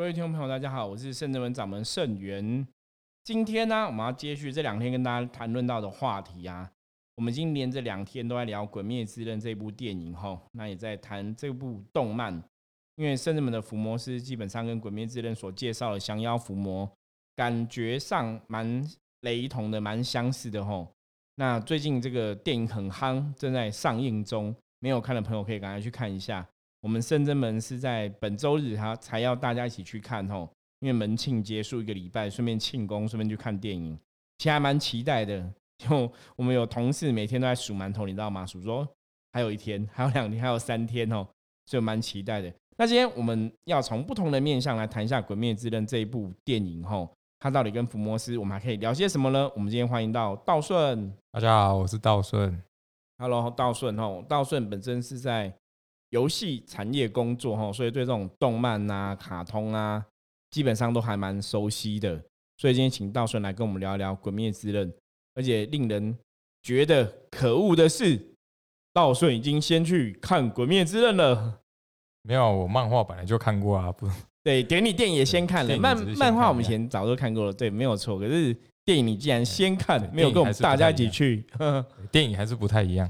各位听众朋友，大家好，我是圣正门掌门圣元。今天呢，我们要接续这两天跟大家谈论到的话题啊。我们今连着两天都在聊《鬼灭之刃》这部电影吼，那也在谈这部动漫。因为圣人们的伏魔师基本上跟《鬼灭之刃》所介绍的降妖伏魔，感觉上蛮雷同的，蛮相似的吼。那最近这个电影很夯，正在上映中，没有看的朋友可以赶快去看一下。我们圣真门是在本周日哈才要大家一起去看吼，因为门庆结束一个礼拜，顺便庆功，顺便去看电影，其实还蛮期待的。就我们有同事每天都在数馒头，你知道吗？数说还有一天，还有两天，还有三天哦，所以蛮期待的。那今天我们要从不同的面向来谈一下《鬼灭之刃》这一部电影吼，它到底跟福摩斯我们还可以聊些什么呢？我们今天欢迎到道顺，大家好，我是道顺。Hello，道顺吼，道顺本身是在游戏产业工作哈，所以对这种动漫啊、卡通啊，基本上都还蛮熟悉的。所以今天请道顺来跟我们聊一聊《鬼灭之刃》。而且令人觉得可恶的是，道顺已经先去看《鬼灭之刃》了。没有，我漫画本来就看过啊，不 对，点你电影也先看了。漫漫画我们以前早就看过了，对，没有错。可是电影你既然先看，没有跟我们大家一起去，电影还是不太一样。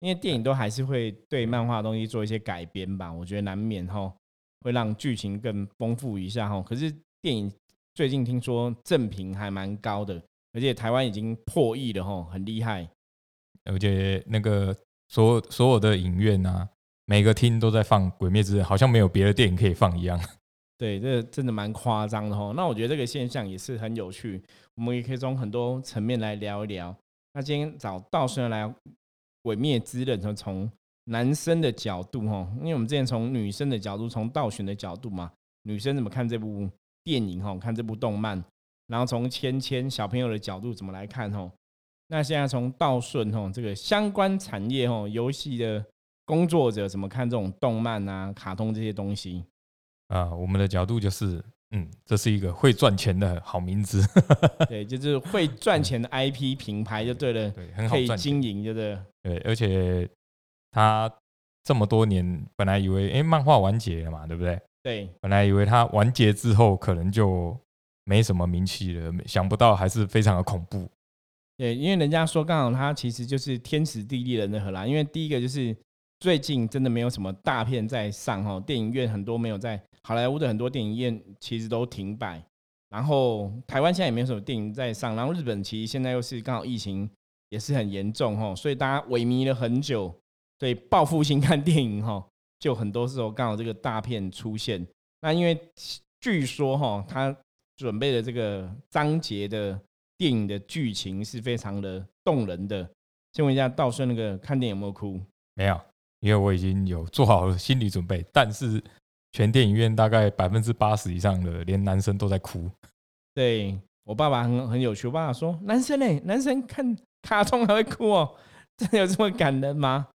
因为电影都还是会对漫画东西做一些改编吧，我觉得难免哈，会让剧情更丰富一下哈。可是电影最近听说正评还蛮高的。而且台湾已经破亿了吼，很厉害。而且那个所有所有的影院啊，每个厅都在放《鬼灭之刃》，好像没有别的电影可以放一样。对，这真的蛮夸张的哈。那我觉得这个现象也是很有趣，我们也可以从很多层面来聊一聊。那今天找道生来《鬼灭之刃》，从从男生的角度哈，因为我们之前从女生的角度，从道玄的角度嘛，女生怎么看这部电影哈，看这部动漫。然后从芊芊小朋友的角度怎么来看哈？那现在从道顺哈这个相关产业哈游戏的工作者怎么看这种动漫啊、卡通这些东西？啊，我们的角度就是，嗯，这是一个会赚钱的好名字，对，就是会赚钱的 IP 品牌就对了，对，很好经营，对不对？而且他这么多年本来以为，哎，漫画完结了嘛，对不对？对，本来以为他完结之后可能就。没什么名气了，想不到还是非常的恐怖。对，因为人家说刚好他其实就是天时地利人和啦。因为第一个就是最近真的没有什么大片在上哈，电影院很多没有在好莱坞的很多电影院其实都停摆。然后台湾现在也没有什么电影在上，然后日本其实现在又是刚好疫情也是很严重哈，所以大家萎靡了很久，所以报复性 看电影哈，就很多时候刚好这个大片出现。那因为据说哈他。准备的这个章节的电影的剧情是非常的动人的。先问一下道顺，那个看电影有没有哭？没有，因为我已经有做好心理准备。但是全电影院大概百分之八十以上的连男生都在哭。对我爸爸很很有趣，我爸爸说：“男生嘞，男生看卡通还会哭哦，真的有这么感人吗？”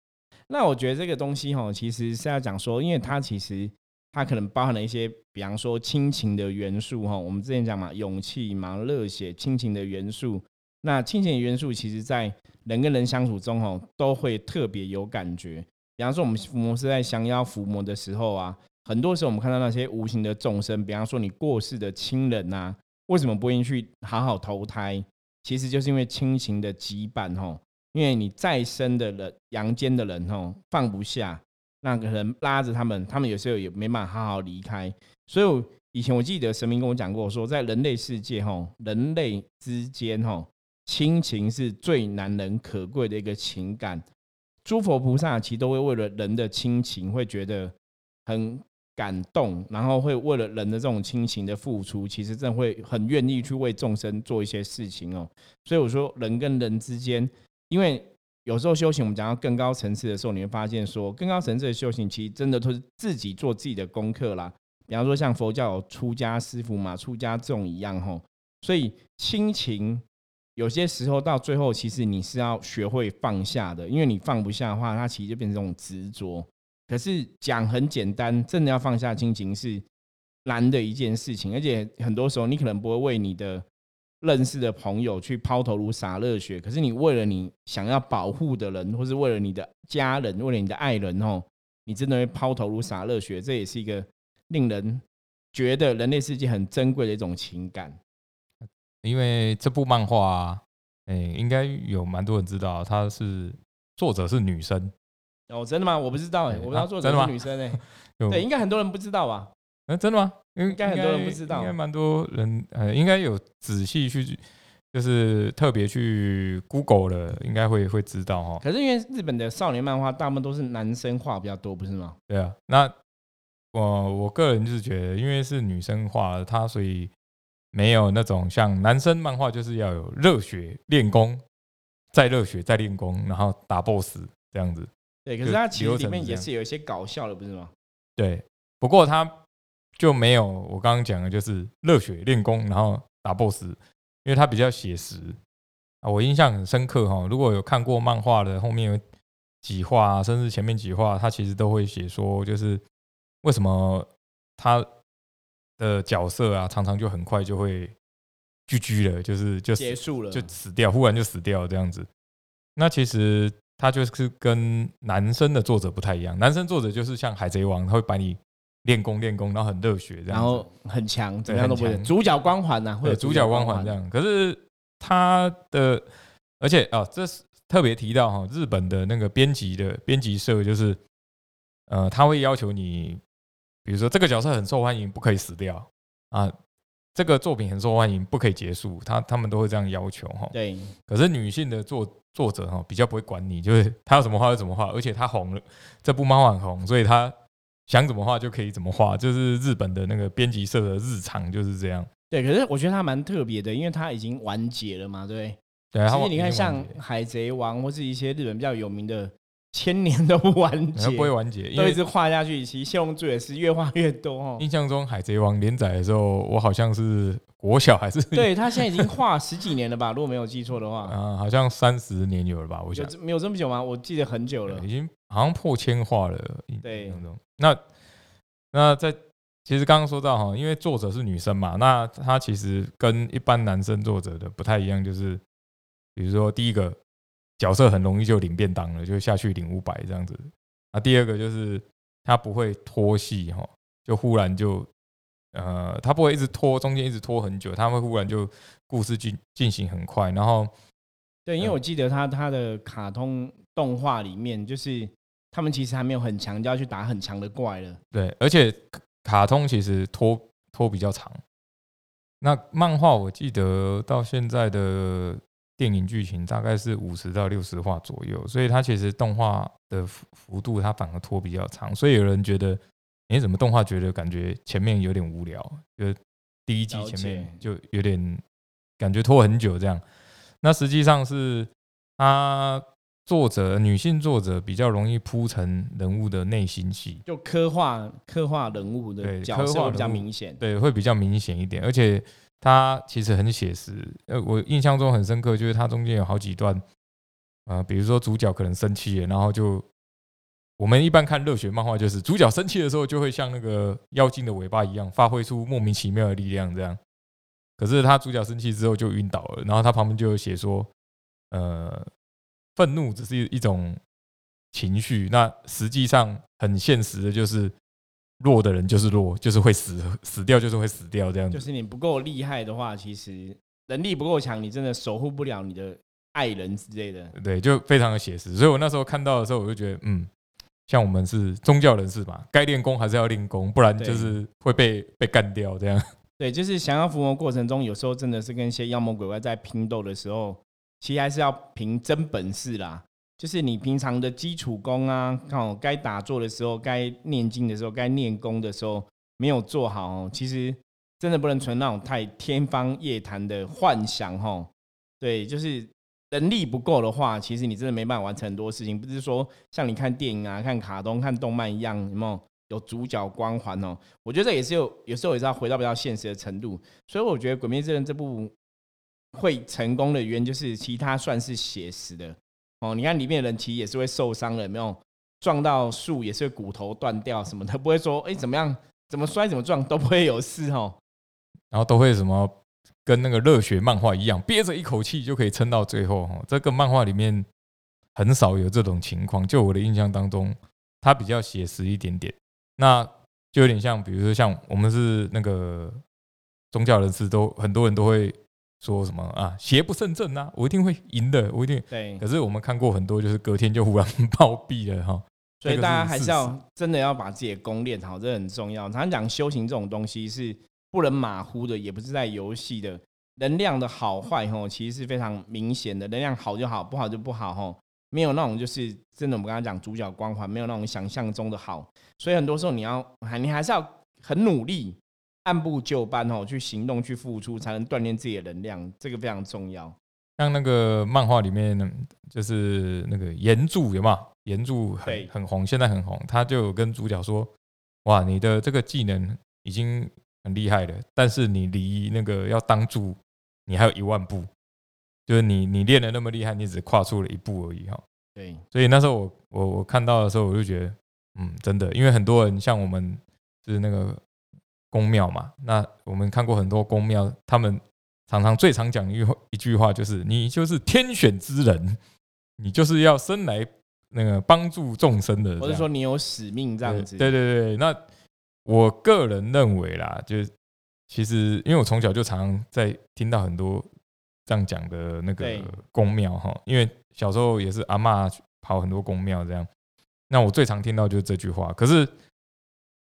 那我觉得这个东西哈，其实是要讲说，因为它其实。它可能包含了一些，比方说亲情的元素哈。我们之前讲嘛，勇气嘛，热血，亲情的元素。那亲情的元素，其实在人跟人相处中哈，都会特别有感觉。比方说，我们伏魔是在降妖伏魔的时候啊，很多时候我们看到那些无形的众生，比方说你过世的亲人呐，为什么不愿意去好好投胎？其实就是因为亲情的羁绊吼。因为你再生的人，阳间的人吼，放不下。那个人拉着他们，他们有时候也没办法好好离开。所以以前我记得神明跟我讲过，说在人类世界吼，人类之间吼，亲情是最难能可贵的一个情感。诸佛菩萨其实都会为了人的亲情，会觉得很感动，然后会为了人的这种亲情的付出，其实真的会很愿意去为众生做一些事情哦。所以我说，人跟人之间，因为。有时候修行，我们讲到更高层次的时候，你会发现说，更高层次的修行其实真的都是自己做自己的功课啦。比方说，像佛教有出家师傅嘛，出家众一样吼。所以亲情有些时候到最后，其实你是要学会放下的，因为你放不下的话，它其实就变成这种执着。可是讲很简单，真的要放下亲情是难的一件事情，而且很多时候你可能不会为你的。认识的朋友去抛头颅洒热血，可是你为了你想要保护的人，或是为了你的家人，为了你的爱人哦，你真的会抛头颅洒热血，这也是一个令人觉得人类世界很珍贵的一种情感。因为这部漫画，啊，哎，应该有蛮多人知道，它是作者是女生。哦，真的吗？我不知道哎，我不知道作者是女生 哎。对，应该很多人不知道吧？嗯，真的吗？应该很多人不知道，应该蛮多人呃，应该有仔细去，就是特别去 Google 了，应该会会知道哈。可是因为日本的少年漫画大部分都是男生画比较多，不是吗？对啊，那我我个人就是觉得，因为是女生画，它所以没有那种像男生漫画就是要有热血练功，再热血再练功，然后打 BOSS 这样子。对，可是它其实里面也是有一些搞笑的，不是吗？对，不过它就没有我刚刚讲的，就是热血练功，然后打 BOSS，因为它比较写实啊。我印象很深刻哈，如果有看过漫画的后面有几话，甚至前面几话，它其实都会写说，就是为什么他的角色啊，常常就很快就会聚居了，就是就结束了，就死掉，忽然就死掉这样子。那其实。他就是跟男生的作者不太一样，男生作者就是像海贼王，他会把你练功练功，然后很热血这样，然后很强，怎样都不会主角光环呐，对主角光环这样。可是他的，而且啊，这是特别提到哈，日本的那个编辑的编辑社就是，呃，他会要求你，比如说这个角色很受欢迎，不可以死掉啊，这个作品很受欢迎，不可以结束，他他们都会这样要求哈。对，可是女性的作。作者哈比较不会管你，就是他要怎么画就怎么画，而且他红了，这部漫画很红，所以他想怎么画就可以怎么画，就是日本的那个编辑社的日常就是这样。对，可是我觉得他蛮特别的，因为他已经完结了嘛，对对？其实你看，像海贼王或是一些日本比较有名的。千年都不完结，不会完结，都一直画下去。其实谢龙珠也是越画越多哦。印象中《海贼王》连载的时候，我好像是国小还是？对他现在已经画十几年了吧？如果没有记错的话，啊，好像三十年有了吧？我想没有这么久吗？我记得很久了，已经好像破千画了。对，那那在其实刚刚说到哈，因为作者是女生嘛，那她其实跟一般男生作者的不太一样，就是比如说第一个。角色很容易就领便当了，就下去领五百这样子。那第二个就是他不会拖戏哈，就忽然就呃，他不会一直拖，中间一直拖很久，他会忽然就故事进进行很快。然后对，因为我记得他他的卡通动画里面，就是他们其实还没有很强调去打很强的怪了。对，而且卡通其实拖拖比较长。那漫画我记得到现在的。电影剧情大概是五十到六十话左右，所以它其实动画的幅幅度它反而拖比较长，所以有人觉得，哎，怎么动画觉得感觉前面有点无聊，就第一季前面就有点感觉拖很久这样。那实际上是他作者女性作者比较容易铺成人物的内心戏，就刻画刻画人物的角色比较明显，对，会比较明显一点，而且。它其实很写实，呃，我印象中很深刻，就是它中间有好几段，呃，比如说主角可能生气了，然后就我们一般看热血漫画，就是主角生气的时候就会像那个妖精的尾巴一样，发挥出莫名其妙的力量这样。可是他主角生气之后就晕倒了，然后他旁边就有写说，呃，愤怒只是一种情绪，那实际上很现实的就是。弱的人就是弱，就是会死，死掉就是会死掉，这样。就是你不够厉害的话，其实能力不够强，你真的守护不了你的爱人之类的。对，就非常的写实。所以我那时候看到的时候，我就觉得，嗯，像我们是宗教人士嘛，该练功还是要练功，不然就是会被被干掉这样。对，就是降妖伏魔过程中，有时候真的是跟一些妖魔鬼怪在拼斗的时候，其实还是要凭真本事啦。就是你平常的基础功啊，看我，该打坐的时候，该念经的时候，该念功的时候没有做好，其实真的不能存那种太天方夜谭的幻想，哈。对，就是能力不够的话，其实你真的没办法完成很多事情。不是说像你看电影啊、看卡通、看动漫一样，有没有有主角光环哦？我觉得这也是有，有时候也是要回到比较现实的程度。所以我觉得《鬼灭之刃》这部会成功的原因，就是其他算是写实的。哦，你看里面的人其实也是会受伤的，有没有撞到树也是会骨头断掉什么的，不会说哎怎么样怎么摔怎么撞都不会有事哦。然后都会什么跟那个热血漫画一样，憋着一口气就可以撑到最后哈。这个漫画里面很少有这种情况，就我的印象当中，它比较写实一点点。那就有点像，比如说像我们是那个宗教人士，都很多人都会说什么啊，邪不胜正啊，我一定会赢的，我一定。对可，是我们看过很多，就是隔天就忽然 暴毙了哈。所以大家还是要真的要把自己的功练好，这很重要。常常讲修行这种东西是不能马虎的，也不是在游戏的。能量的好坏吼，其实是非常明显的。能量好就好，不好就不好吼，没有那种就是真的我们刚刚讲主角光环，没有那种想象中的好。所以很多时候你要还你还是要很努力，按部就班吼去行动去付出，才能锻炼自己的能量，这个非常重要。像那个漫画里面呢，就是那个岩柱有没有？岩柱很很红，现在很红。他就跟主角说：“哇，你的这个技能已经很厉害的，但是你离那个要当住，你还有一万步。就是你你练的那么厉害，你只跨出了一步而已哈。对，所以那时候我我我看到的时候，我就觉得，嗯，真的，因为很多人像我们是那个宫庙嘛，那我们看过很多宫庙，他们常常最常讲一句话一句话就是，你就是天选之人，你就是要生来那个帮助众生的，或者说你有使命这样子。对对对，那我个人认为啦，就是其实因为我从小就常常在听到很多这样讲的那个对宫庙哈，因为小时候也是阿嬷跑很多宫庙这样，那我最常听到就是这句话。可是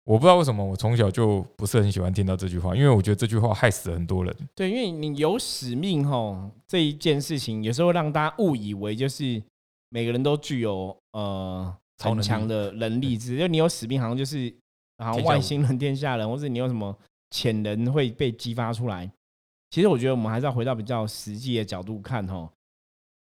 我不知道为什么我从小就不是很喜欢听到这句话，因为我觉得这句话害死了很多人。对，因为你有使命吼，这一件事情有时候让大家误以为就是每个人都具有呃很超强的能力值，就你有使命，好像就是好像天下无外星人、天下人，或者你有什么潜能会被激发出来。其实我觉得我们还是要回到比较实际的角度看哦，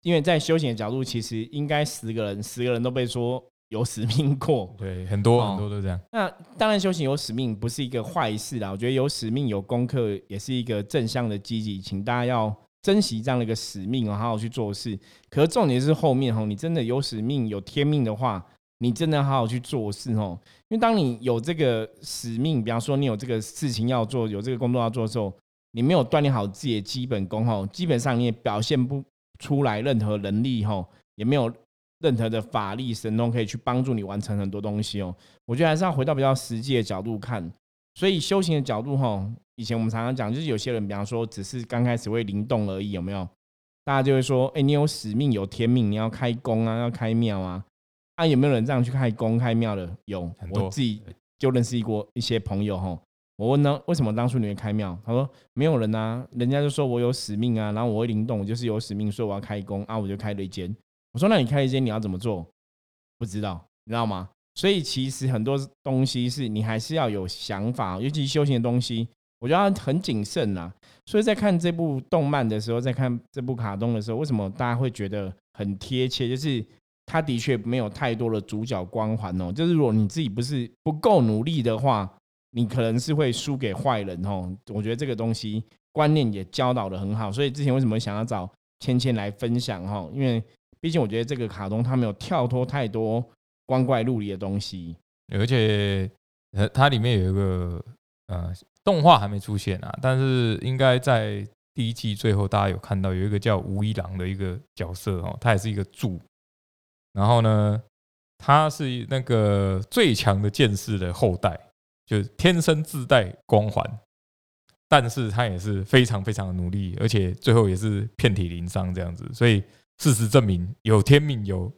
因为在修行的角度，其实应该十个人，十个人都被说有使命过。对，很多哦很多都这样。那当然，修行有使命不是一个坏事啦。我觉得有使命、有功课也是一个正向的积极，请大家要珍惜这样的一个使命哦，好好去做事。可是重点是后面哦，你真的有使命、有天命的话，你真的好好去做事哦。因为当你有这个使命，比方说你有这个事情要做，有这个工作要做的时候，你没有锻炼好自己的基本功哦，基本上你也表现不出来任何能力哦，也没有任何的法力神通可以去帮助你完成很多东西哦。我觉得还是要回到比较实际的角度看。所以修行的角度哈，以前我们常常讲，就是有些人，比方说只是刚开始会灵动而已，有没有？大家就会说，哎、你有使命，有天命，你要开工啊，要开庙啊。啊，有没有人这样去开工开庙的？有我自己就认识过一些朋友哈。我问呢，为什么当初你会开庙？他说没有人啊，人家就说我有使命啊，然后我会灵动，我就是有使命，所以我要开工啊，我就开了一间。我说那你开一间，你要怎么做？不知道，你知道吗？所以其实很多东西是你还是要有想法，尤其修行的东西，我觉得很谨慎啦。所以在看这部动漫的时候，在看这部卡通的时候，为什么大家会觉得很贴切？就是他的确没有太多的主角光环哦。就是如果你自己不是不够努力的话，你可能是会输给坏人哦。我觉得这个东西观念也教导的很好，所以之前为什么想要找芊芊来分享哈？因为毕竟我觉得这个卡通它没有跳脱太多光怪陆离的东西。而且呃，它里面有一个呃动画还没出现啊，但是应该在第一季最后大家有看到有一个叫吴一郎的一个角色哦，他也是一个柱，然后呢，他是那个最强的剑士的后代，就是天生自带光环，但是他也是非常非常的努力，而且最后也是遍体鳞伤这样子，所以事实证明有天命有。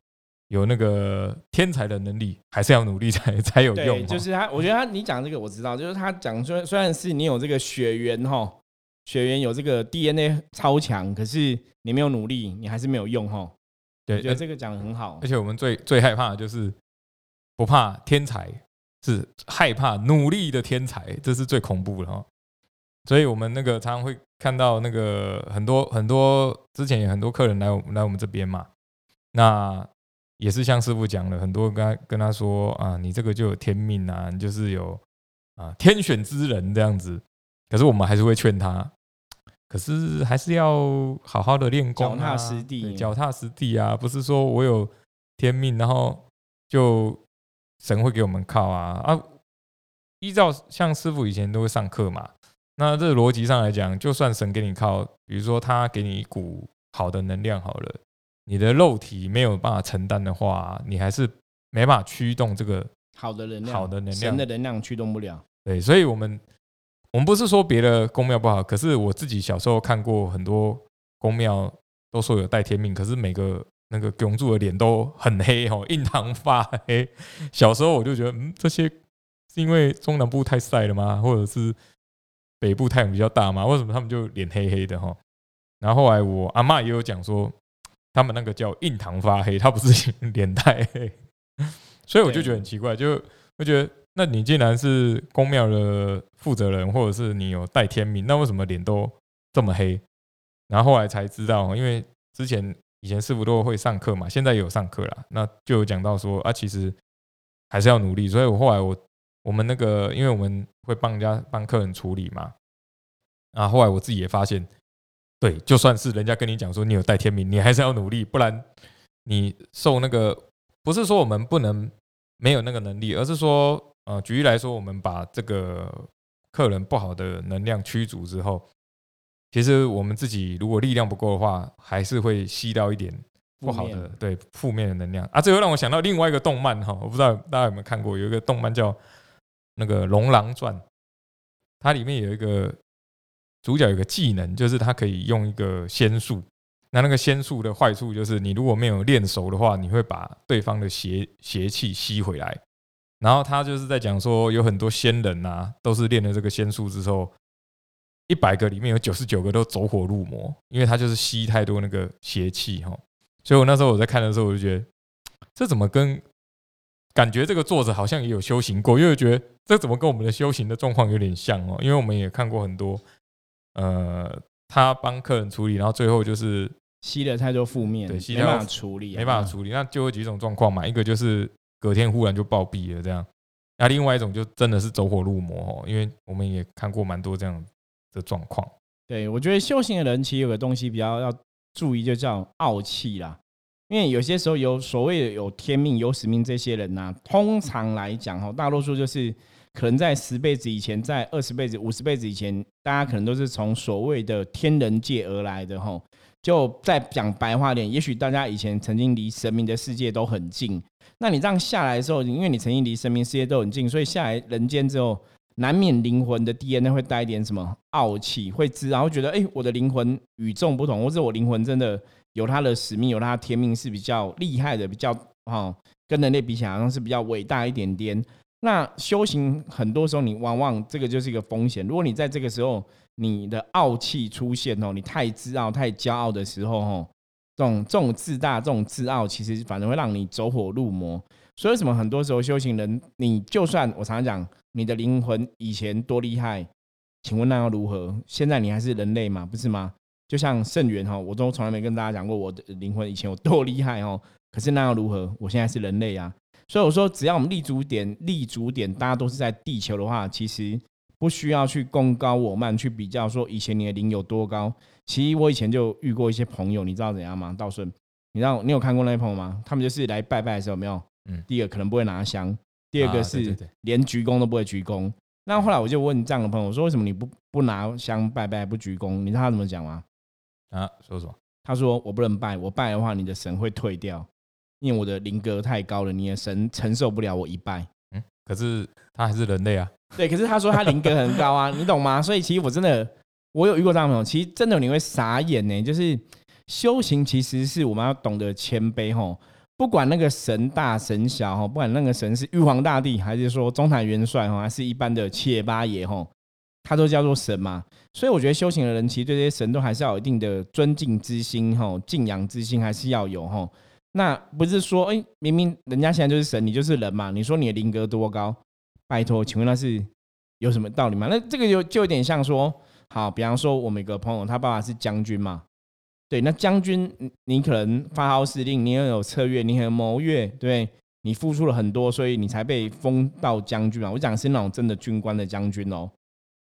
有那个天才的能力，还是要努力才才有用。就是他，我觉得他你讲这个我知道，就是他讲虽虽然是你有这个血缘哈，血缘有这个 DNA 超强，可是你没有努力，你还是没有用哈。我对，而觉得这个讲的很好而。且我们最最害怕的就是不怕天才，是害怕努力的天才，这是最恐怖的哈。所以我们那个常常会看到那个很多很多之前有很多客人来我来我们这边嘛，那也是像师傅讲的，很多跟他跟他说啊，你这个就有天命啊，你就是有啊天选之人这样子。可是我们还是会劝他，可是还是要好好的练功、啊，脚踏实地对脚踏实地啊，不是说我有天命，然后就神会给我们靠啊啊！依照像师傅以前都会上课嘛，那这个逻辑上来讲，就算神给你靠，比如说他给你一股好的能量好了，你的肉体没有办法承担的话，你还是没办法驱动这个好的能量，好的能量神的能量驱动不了。对，所以我们我们不是说别的宫庙不好，可是我自己小时候看过很多宫庙，都说有带天命，可是每个那个永住的脸都很黑哦，印堂发黑。小时候我就觉得，嗯，这些是因为中南部太晒了吗？或者是北部太阳比较大吗？为什么他们就脸黑黑的哈？然后后来我阿嬷也有讲说，他们那个叫印堂发黑，他不是脸太黑，所以我就觉得很奇怪，就我觉得。那你既然是公庙的负责人，或者是你有带天命，那为什么脸都这么黑？然后后来才知道，因为之前以前师傅都会上课嘛，现在有上课啦，那就有讲到说啊，其实还是要努力。所以我后来我我们那个，因为我们会帮人家帮客人处理嘛，啊，后来我自己也发现，对，就算是人家跟你讲说你有带天命，你还是要努力，不然你受那个不是说我们不能没有那个能力，而是说。呃，举例来说，我们把这个客人不好的能量驱逐之后，其实我们自己如果力量不够的话，还是会吸到一点不好的对负面的能量啊。这又让我想到另外一个动漫哈，我不知道大家有没有看过，有一个动漫叫那个《龙狼传》，它里面有一个主角有个技能，就是他可以用一个仙术。那那个仙术的坏处就是，你如果没有练熟的话，你会把对方的邪邪气吸回来。然后他就是在讲说，有很多仙人呐，都是练了这个仙术之后，一百个里面有九十九个都走火入魔，因为他就是吸太多那个邪气哈。所以我那时候我在看的时候，我就觉得这怎么跟感觉这个作者好像也有修行过，因为觉得这怎么跟我们的修行的状况有点像哦。因为我们也看过很多，呃，他帮客人处理，然后最后就是吸了太多负面，对，没办法处理，没办法处理，那就有几种状况嘛，一个就是。隔天忽然就暴毙了，这样。那另外一种就真的是走火入魔哦，因为我们也看过蛮多这样的状况。对，我觉得修行的人其实有个东西比较要注意，就叫傲气啦。因为有些时候有所谓的有天命、有使命这些人呐，通常来讲哈，大多数就是可能在十辈子以前，在二十辈子、五十辈子以前，大家可能都是从所谓的天人界而来的哈。就再讲白话点，也许大家以前曾经离神明的世界都很近。那你这样下来的时候，因为你曾经离神明世界都很近，所以下来人间之后，难免灵魂的 DNA 会带一点什么傲气，会知，然后觉得哎，我的灵魂与众不同，或者我灵魂真的有它的使命，有它的天命是比较厉害的，比较哈，跟人类比起来好像是比较伟大一点点。那修行很多时候，你往往这个就是一个风险。如果你在这个时候，你的傲气出现哦，你太自傲、太骄傲的时候，哦，这种这种自大、这种自傲，其实反而会让你走火入魔。所以，为什么很多时候修行人，你就算我常常讲，你的灵魂以前多厉害，请问那又如何？现在你还是人类嘛，不是吗？就像圣元哈，我都从来没跟大家讲过我的灵魂以前有多厉害哦。可是那又如何？我现在是人类啊。所以我说，只要我们立足点、立足点，大家都是在地球的话，其实。不需要去功高我慢，去比较说以前你的灵有多高。其实我以前就遇过一些朋友，你知道怎样吗？道顺，你知道你有看过那些朋友吗？他们就是来拜拜的时候，没有，嗯，第一个可能不会拿香，第二个是连鞠躬都不会鞠躬。那后来我就问这样的朋友我说，为什么你不不拿香拜拜，不鞠躬？你知道他怎么讲吗？啊，说什么？他说我不能拜，我拜的话你的神会退掉，因为我的灵格太高了，你的神承受不了我一拜。嗯，可是他还是人类啊。对，可是他说他灵格很高啊，你懂吗？所以其实我真的，我有遇过这样的朋友，其实真的你会傻眼呢。就是修行其实是我们要懂得谦卑吼，不管那个神大神小吼，不管那个神是玉皇大帝，还是说中坛元帅吼，还是一般的七爷八爷吼，他都叫做神嘛。所以我觉得修行的人其实对这些神都还是要有一定的尊敬之心吼，敬仰之心还是要有吼。那不是说哎，明明人家现在就是神，你就是人嘛？你说你的灵格多高？拜托，请问那是有什么道理吗？那这个就就有点像说，好，比方说我们一个朋友，他爸爸是将军嘛，对，那将军你可能发号施令，你很有策略，你很谋略，对，你付出了很多，所以你才被封到将军嘛。我讲的是那种真的军官的将军哦。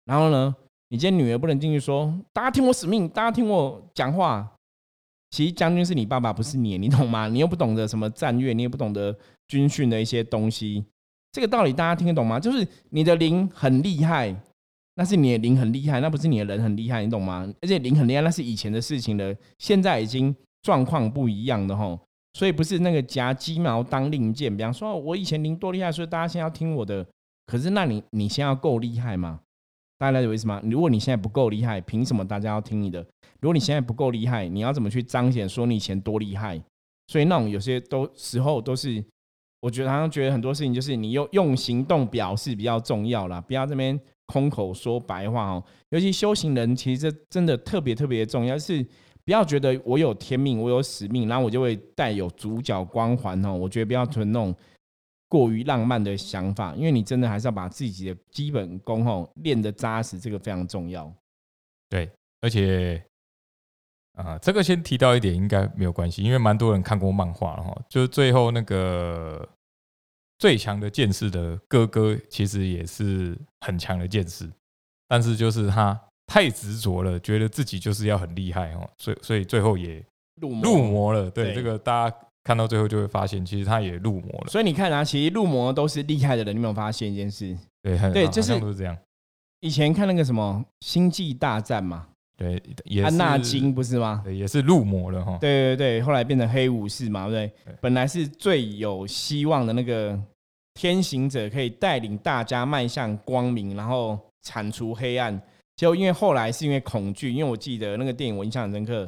然后呢，你今天女儿不能进去说，大家听我使命，大家听我讲话。其实将军是你爸爸，不是你，你懂吗？你又不懂得什么战略，你也不懂得军训的一些东西。这个道理大家听得懂吗？就是你的灵很厉害，那是你的灵很厉害，那不是你的人很厉害，你懂吗？而且灵很厉害，那是以前的事情了，现在已经状况不一样的吼。所以不是那个夹鸡毛当令箭。比方说，我以前灵多厉害，所以大家现在要听我的。可是，那你你现在要够厉害吗？大家了解意思吗？如果你现在不够厉害，凭什么大家要听你的？如果你现在不够厉害，你要怎么去彰显说你以前多厉害？所以那种有些都时候都是，我觉得好像觉得很多事情就是你用用行动表示比较重要啦，不要这边空口说白话哦。尤其修行人，其实这真的特别特别重要，是不要觉得我有天命，我有使命，然后我就会带有主角光环哦。我觉得不要存那种。过于浪漫的想法，因为你真的还是要把自己的基本功吼练得扎实，这个非常重要。对，而且啊，这个先提到一点应该没有关系，因为蛮多人看过漫画了哈。就是最后那个最强的剑士的哥哥，其实也是很强的剑士，但是就是他太执着了，觉得自己就是要很厉害哦，所以所以最后也入入魔了。对，这个大家。看到最后就会发现，其实他也入魔了。所以你看啊，其实入魔都是厉害的人。你有没有发现一件事？对，对，就是都是这样。以前看那个什么《星际大战》嘛，对，安纳金不是吗？对，也是入魔了哈。对对对，后来变成黑武士嘛，对对？本来是最有希望的那个天行者，可以带领大家迈向光明，然后铲除黑暗。结果因为后来是因为恐惧，因为我记得那个电影我印象很深刻。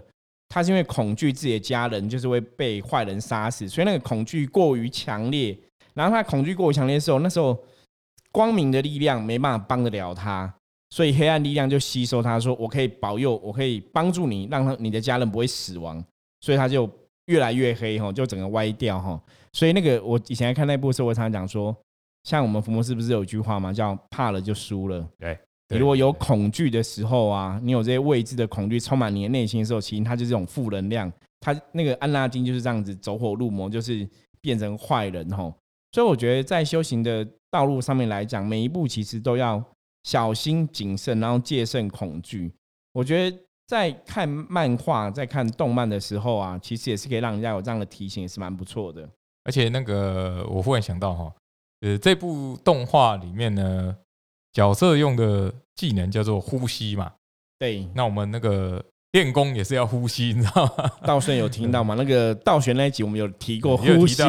他是因为恐惧自己的家人就是会被坏人杀死，所以那个恐惧过于强烈。然后他恐惧过于强烈的时候，那时候光明的力量没办法帮得了他，所以黑暗力量就吸收他，说我可以保佑，我可以帮助你，让他你的家人不会死亡。所以他就越来越黑哈，就整个歪掉哈。所以那个我以前看那部的时候，我常常讲说，像我们福摩斯不是有句话吗？叫怕了就输了。对。你如果有恐惧的时候啊，你有这些未知的恐惧充满你的内心的时候，其实它就是这种负能量。它那个安拉金就是这样子走火入魔，就是变成坏人吼。所以我觉得在修行的道路上面来讲，每一步其实都要小心谨慎，然后戒慎恐惧。我觉得在看漫画、在看动漫的时候啊，其实也是可以让人家有这样的提醒，也是蛮不错的。而且那个我忽然想到哈，呃，这部动画里面呢。角色用的技能叫做呼吸嘛？对，那我们那个练功也是要呼吸，你知道吗？道顺有听到吗？那个道玄那一集我们有提过呼吸，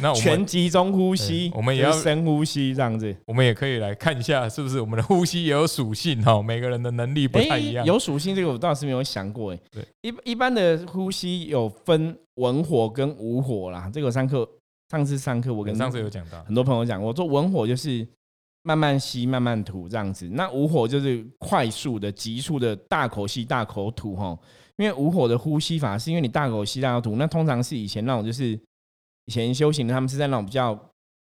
那 全集中呼吸，我们也要深呼吸这样子。我们也可以来看一下，是不是我们的呼吸也有属性哈？每个人的能力不太一样。有属性这个我倒是没有想过哎。对，一一般的呼吸有分文火跟武火啦。这个上课上次上课我跟上次有讲到，很多朋友讲，我做文火就是。慢慢吸，慢慢吐，这样子。那无火就是快速的、急速的大口吸、大口吐，哈。因为无火的呼吸法是因为你大口吸、大口吐，那通常是以前那种就是以前修行的，他们是在那种比较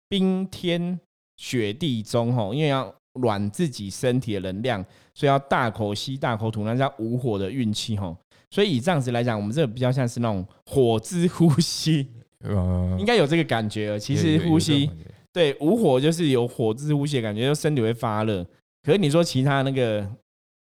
冰天雪地中，哈，因为要暖自己身体的能量，所以要大口吸、大口吐，那叫无火的运气，哈。所以以这样子来讲，我们这个比较像是那种火之呼吸，应该有这个感觉。其实呼吸。对，无火就是有火之呼吸，感觉就身体会发热。可是你说其他那个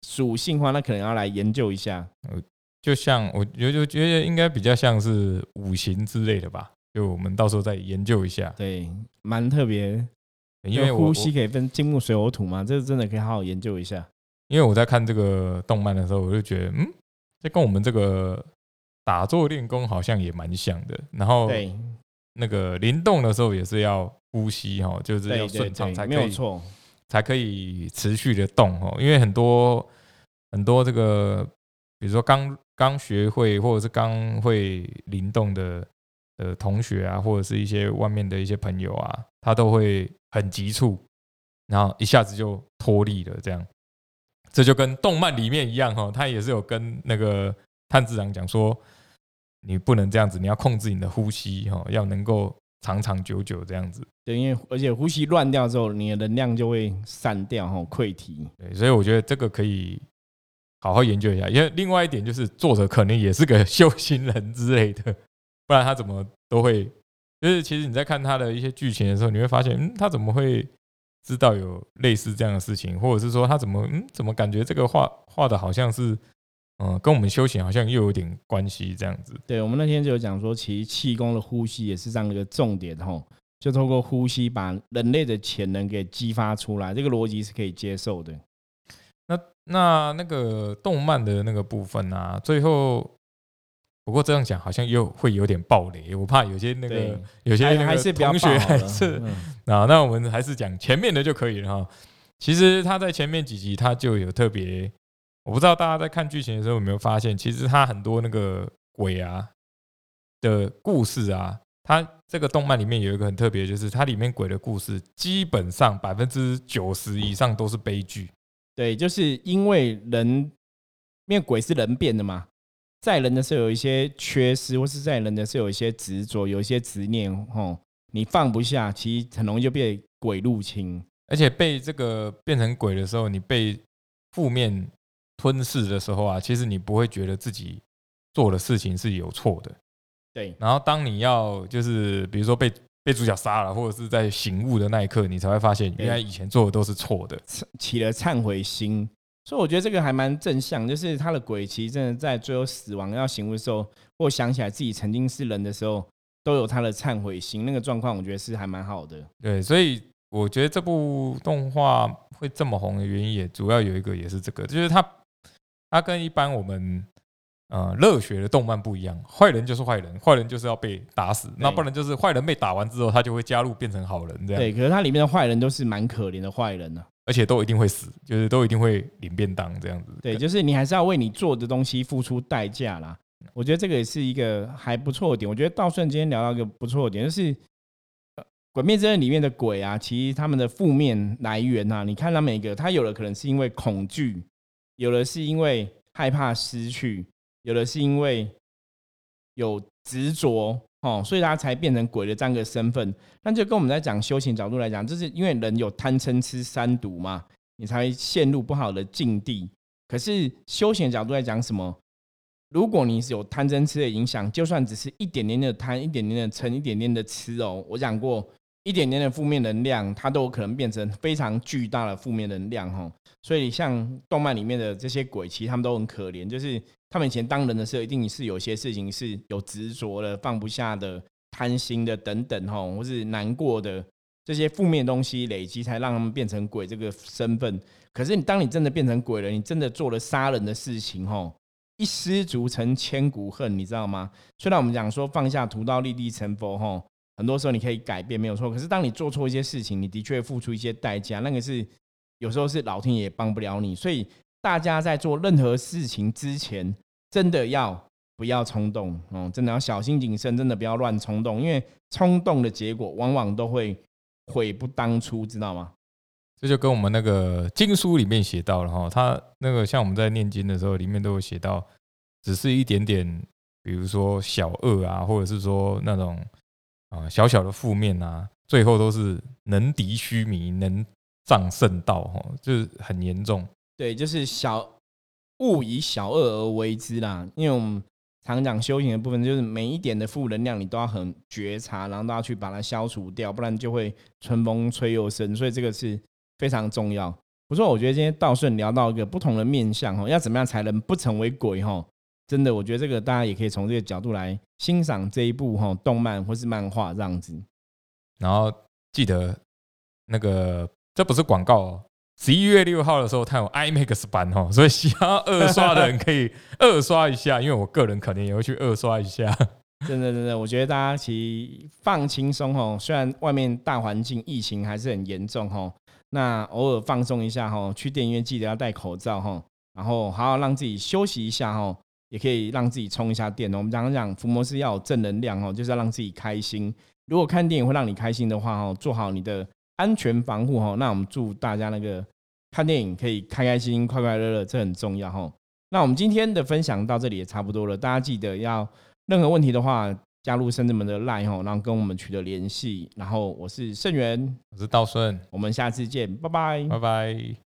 属性的话，那可能要来研究一下。呃，就像我觉就觉得应该比较像是五行之类的吧，就我们到时候再研究一下。对，蛮特别，因为呼吸可以分金木水火土嘛，这个真的可以好好研究一下。因为我在看这个动漫的时候，我就觉得，嗯，这跟我们这个打坐练功好像也蛮像的。然后，对，那个灵动的时候也是要。呼吸哈，就是要顺畅才可以，才可以持续的动哦。因为很多很多这个，比如说刚刚学会或者是刚会灵动的呃同学啊，或者是一些外面的一些朋友啊，他都会很急促，然后一下子就脱力了。这样，这就跟动漫里面一样哈，他也是有跟那个炭治郎讲说，你不能这样子，你要控制你的呼吸哈，要能够。长长久久这样子，对，因为而且呼吸乱掉之后，你的能量就会散掉，哈，溃体。对，所以我觉得这个可以好好研究一下。因为另外一点就是，作者可能也是个 修行人之类的，不然他怎么都会。就是其实你在看他的一些剧情的时候，你会发现，嗯，他怎么会知道有类似这样的事情，或者是说他怎么，嗯，怎么感觉这个画画的好像是。嗯，跟我们修行好像又有点关系，这样子。对，我们那天就有讲说，其实气功的呼吸也是这样一个重点吼，就透过呼吸把人类的潜能给激发出来，这个逻辑是可以接受的。那那那个动漫的那个部分啊，最后不过这样讲好像又会有点暴雷，我怕有些那个，有些还那个同学还是嗯啊，那我们还是讲前面的就可以了哈。其实他在前面几集他就有特别，我不知道大家在看剧情的时候有没有发现，其实它很多那个鬼啊的故事啊，它这个动漫里面有一个很特别，就是它里面鬼的故事基本上百分之九十以上都是悲剧。对，就是因为人，因为鬼是人变的嘛，在人的时候有一些缺失，或是在人的时候有一些执着，有一些执念，吼，你放不下，其实很容易就被鬼入侵。而且被这个变成鬼的时候，你被负面吞噬的时候啊，其实你不会觉得自己做的事情是有错的。对，然后当你要就是比如说被被主角杀了，或者是在醒悟的那一刻，你才会发现原来以前做的都是错的。起了忏悔心，所以我觉得这个还蛮正向，就是他的鬼其实真的在最后死亡要醒悟的时候，或想起来自己曾经是人的时候，都有他的忏悔心，那个状况我觉得是还蛮好的。对，所以我觉得这部动画会这么红的原因，也主要有一个也是这个，就是它它跟一般我们呃热血的动漫不一样，坏人就是坏人，坏人就是要被打死，那不然就是坏人被打完之后，他就会加入变成好人这样，对，可是它里面的坏人都是蛮可怜的坏人呢、而且都一定会死，就是都一定会领便当这样子。对，就是你还是要为你做的东西付出代价啦。我觉得这个也是一个还不错的点。我觉得道顺今天聊到一个不错的点，就是呃《鬼灭之刃》里面的鬼啊，其实他们的负面来源啊，你看他每个，他有的可能是因为恐惧，有的是因为害怕失去，有的是因为有执着哦，所以他才变成鬼的这样一个身份。那就跟我们在讲修行角度来讲，就是因为人有贪嗔痴三毒嘛，你才会陷入不好的境地。可是修行角度来讲，什么？如果你是有贪嗔痴的影响，就算只是一点点的贪，一点点的嗔，一点点的痴哦，我讲过，一点点的负面能量，它都有可能变成非常巨大的负面能量哈。所以像动漫里面的这些鬼，其实他们都很可怜，就是他们以前当人的时候，一定是有些事情是有执着的、放不下的、贪心的等等哈，或是难过的这些负面东西累积，才让他们变成鬼这个身份。可是你当你真的变成鬼了，你真的做了杀人的事情吼，一失足成千古恨，你知道吗？虽然我们讲说放下屠刀立地成佛吼，很多时候你可以改变没有错，可是当你做错一些事情，你的确付出一些代价，那个是有时候是老天爷帮不了你，所以大家在做任何事情之前，真的要不要冲动哦，真的要小心谨慎，真的不要乱冲动，因为冲动的结果往往都会悔不当初，知道吗？这就跟我们那个经书里面写到了哈，他那个像我们在念经的时候，里面都有写到，只是一点点，比如说小恶啊，或者是说那种啊小小的负面啊，最后都是能敌须弥，能仗圣道哈，就是很严重。对，就是小勿以小恶而为之啦。因为我们常讲修行的部分，就是每一点的负能量，你都要很觉察，然后都要去把它消除掉，不然就会春风吹又生。所以这个是非常重要。不错，我觉得今天道顺聊到一个不同的面向哈，要怎么样才能不成为鬼哈？真的，我觉得这个大家也可以从这个角度来欣赏这一部哈动漫或是漫画这样子。然后记得那个这不是广告哦，十一月六号的时候，它有 IMAX 版哦，所以想要二刷的人可以二刷一下，因为我个人可能也会去二刷一下。真的，真的，我觉得大家其实放轻松哦，虽然外面大环境疫情还是很严重哦，那偶尔放松一下哦，去电影院记得要戴口罩吼，然后好好让自己休息一下吼，也可以让自己充一下电。我们常常讲伏魔师要有正能量哦，就是要让自己开心。如果看电影会让你开心的话哦，做好你的安全防护哦，那我们祝大家那个看电影可以开开心心、快快乐乐，这很重要哦。那我们今天的分享到这里也差不多了，大家记得要。任何问题的话，加入深圳门的 line 哦，然后跟我们取得联系。然后我是盛元，我是道顺，我们下次见，拜拜。拜拜。